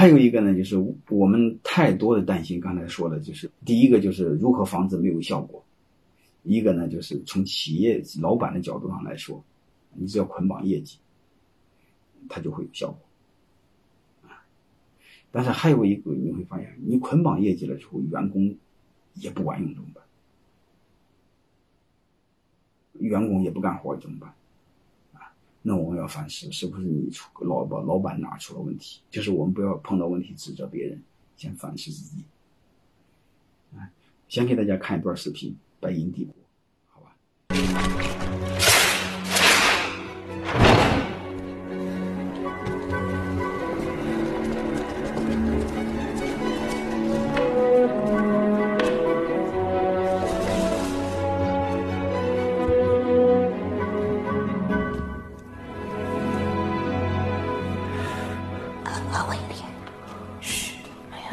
还有一个呢，就是我们太多的担心。刚才说的，就是第一个就是如何防止没有效果；一个呢，就是从企业老板的角度上来说，你只要捆绑业绩，它就会有效果。啊，但是还有一个你会发现，你捆绑业绩了之后，员工也不管用怎么办？员工也不干活怎么办？那我们要反思，是不是你出老板老板哪出了问题？就是我们不要碰到问题指责别人，先反思自己。先给大家看一段视频，《白银帝国》，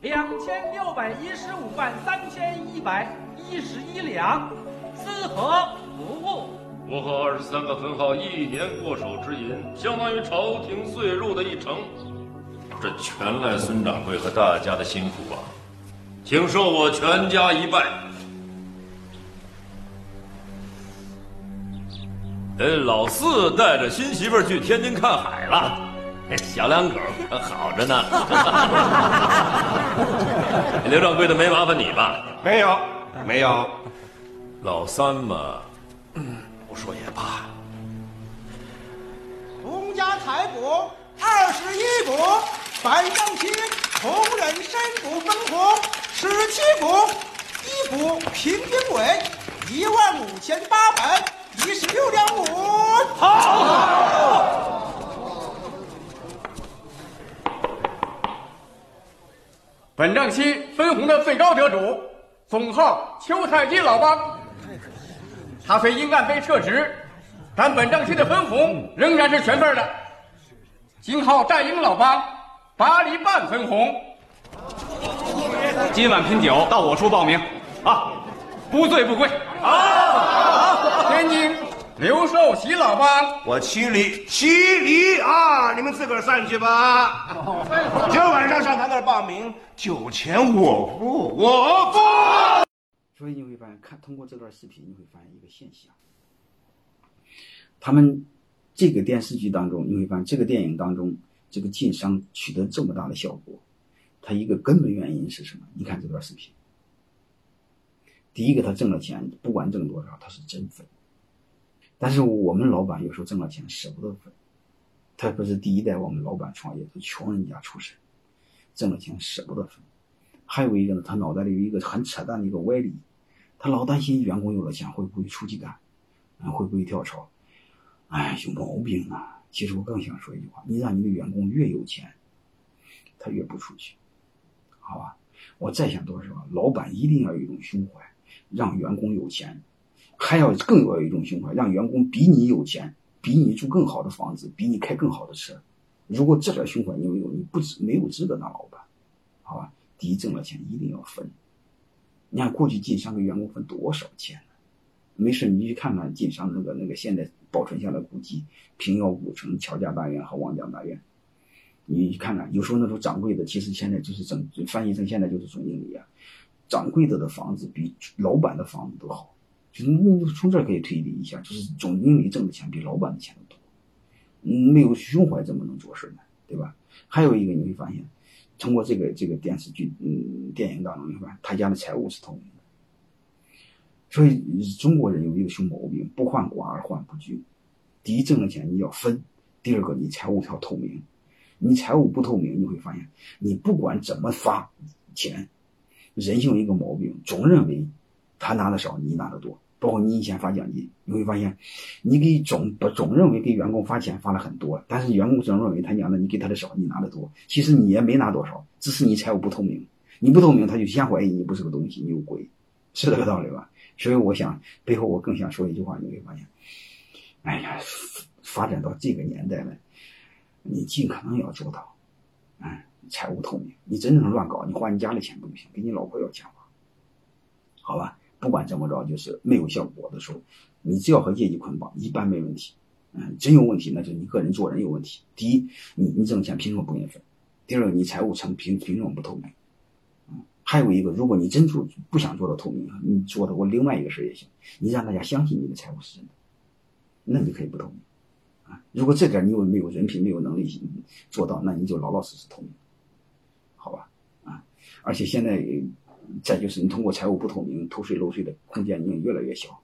两千六百一十五万三千一百一十一两，思和服务。我和二十三个分号一年过手之银，相当于朝廷岁入的一成。这全赖孙掌柜和大家的辛苦啊！请受我全家一拜。老四带着新媳妇去天津看海了，小两口可好着呢。刘掌柜的没麻烦你吧？没有，没有。老三嘛。不说也罢，洪家财帛二十一股，反正清同仁身股分红十七股，一股平均为一万五千八百一十六两五。好。本账期分红的最高得主，总号邱太金老帮。他虽因案被撤职，但本账期的分红仍然是全份的。金号战鹰老帮八厘半分红。今晚拼酒到我处报名，啊，不醉不归。好，天津刘寿喜老帮，我七厘七厘啊，你们自个儿散去吧。今晚上上他那儿报名，酒钱我付，我付。所以你会发现，看通过这段视频，你会发现一个现象：他们这个电视剧当中，你会发现这个电影当中，这个晋商取得这么大的效果，它一个根本原因是什么？你看这段视频，第一个，他挣了钱，不管挣多少，他是真分。但是我们老板有时候挣了钱舍不得分，他不是第一代我们老板创业都穷人家出身，挣了钱舍不得分。还有一个呢，他脑袋里有一个很扯淡的一个歪理。他老担心员工有了钱会不会出去干，会不会跳槽？哎，有毛病啊！其实我更想说一句话：你让你的员工越有钱，他越不出去，好吧？我再想多少，老板一定要有一种胸怀，让员工有钱，还要更要有一种胸怀，让员工比你有钱，比你住更好的房子，比你开更好的车。如果这点胸怀你没有，你不值没有资格当老板，好吧？第一，挣了钱一定要分。你看过去晋商给员工分多少钱呢？没事，你去看看晋商那个那个现在保存下来古迹，平遥古城、乔家大院和望江大院，你看看，有时候那种掌柜的，其实现在就是整翻译成现在就是总经理啊。掌柜的的房子比老板的房子都好，就是你从这儿可以推理一下，就是总经理挣的钱比老板的钱都多。没有胸怀怎么能做事呢？对吧？还有一个你会发现。通过这个这个电视剧，嗯，电影当中，你看他家的财务是透明的。所以中国人有一个熊毛病，不患寡而患不均。第一，挣了钱你要分；第二个，你财务要透明。你财务不透明，你会发现，你不管怎么发钱，人性一个毛病，总认为他拿的少，你拿的多。包括你以前发奖金，你会发现，你给总不总认为给员工发钱发了很多，但是员工总认为他娘的你给他的少，你拿的多，其实你也没拿多少，只是你财务不透明，你不透明，他就先怀疑你不是个东西，你有鬼，是这个道理吧？所以我想背后我更想说一句话，你会发现，哎呀，发展到这个年代了，你尽可能要做到，嗯，财务透明，你真正乱搞，你花你家的钱不行，给你老婆要钱花，好吧？不管怎么着，就是没有效果的时候，你只要和业绩捆绑，一般没问题。嗯，真有问题，那就是你个人做人有问题。第一，你你挣钱凭什么不给你分？第二，你财务成凭凭什么不透明？嗯，还有一个，如果你真做不想做到透明，你做的我另外一个事也行，你让大家相信你的财务是真的，那你可以不透明。啊，如果这点你又没有人品、没有能力做到，那你就老老实实透明，好吧？啊，而且现在。再就是你通过财务不透明偷税漏税的空间，已经越来越小。